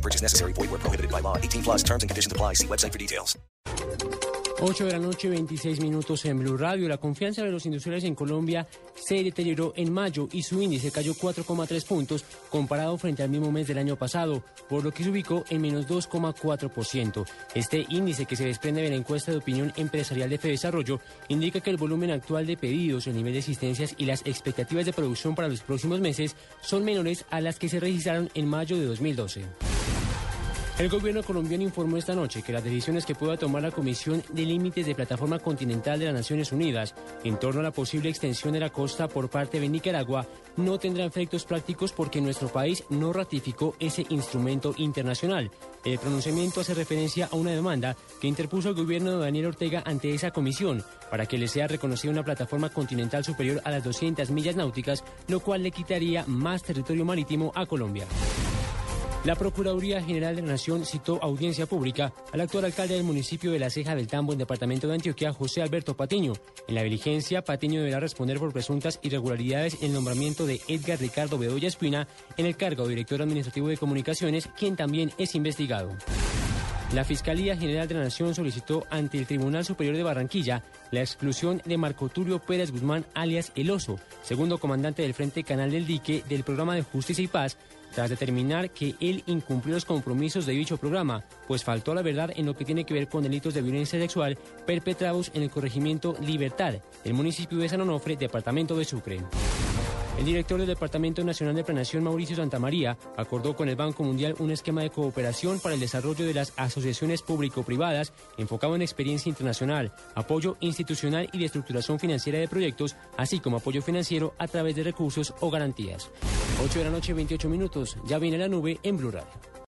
No purchase necessary. Void where prohibited by law. 18 plus terms and conditions apply. See website for details. 8 de la noche, 26 minutos en Blue Radio. La confianza de los industriales en Colombia se deterioró en mayo y su índice cayó 4,3 puntos comparado frente al mismo mes del año pasado, por lo que se ubicó en menos 2,4%. Este índice que se desprende de la encuesta de opinión empresarial de Desarrollo indica que el volumen actual de pedidos, el nivel de existencias y las expectativas de producción para los próximos meses son menores a las que se registraron en mayo de 2012. El gobierno colombiano informó esta noche que las decisiones que pueda tomar la Comisión de Límites de Plataforma Continental de las Naciones Unidas en torno a la posible extensión de la costa por parte de Nicaragua no tendrán efectos prácticos porque nuestro país no ratificó ese instrumento internacional. El pronunciamiento hace referencia a una demanda que interpuso el gobierno de Daniel Ortega ante esa comisión para que le sea reconocida una plataforma continental superior a las 200 millas náuticas, lo cual le quitaría más territorio marítimo a Colombia. La Procuraduría General de la Nación citó audiencia pública al actual alcalde del municipio de La Ceja del Tambo, en departamento de Antioquia, José Alberto Patiño. En la diligencia, Patiño deberá responder por presuntas irregularidades en el nombramiento de Edgar Ricardo Bedoya Espina en el cargo de director administrativo de comunicaciones, quien también es investigado. La Fiscalía General de la Nación solicitó ante el Tribunal Superior de Barranquilla la exclusión de Marco Tulio Pérez Guzmán, alias El Oso, segundo comandante del Frente Canal del Dique del programa de Justicia y Paz, tras determinar que él incumplió los compromisos de dicho programa, pues faltó la verdad en lo que tiene que ver con delitos de violencia sexual perpetrados en el corregimiento Libertad, del municipio de San Onofre, departamento de Sucre. El director del Departamento Nacional de Planeación, Mauricio Santamaría, acordó con el Banco Mundial un esquema de cooperación para el desarrollo de las asociaciones público-privadas enfocado en experiencia internacional, apoyo institucional y de estructuración financiera de proyectos, así como apoyo financiero a través de recursos o garantías. 8 de la noche, 28 minutos. Ya viene la nube en Blue Radio.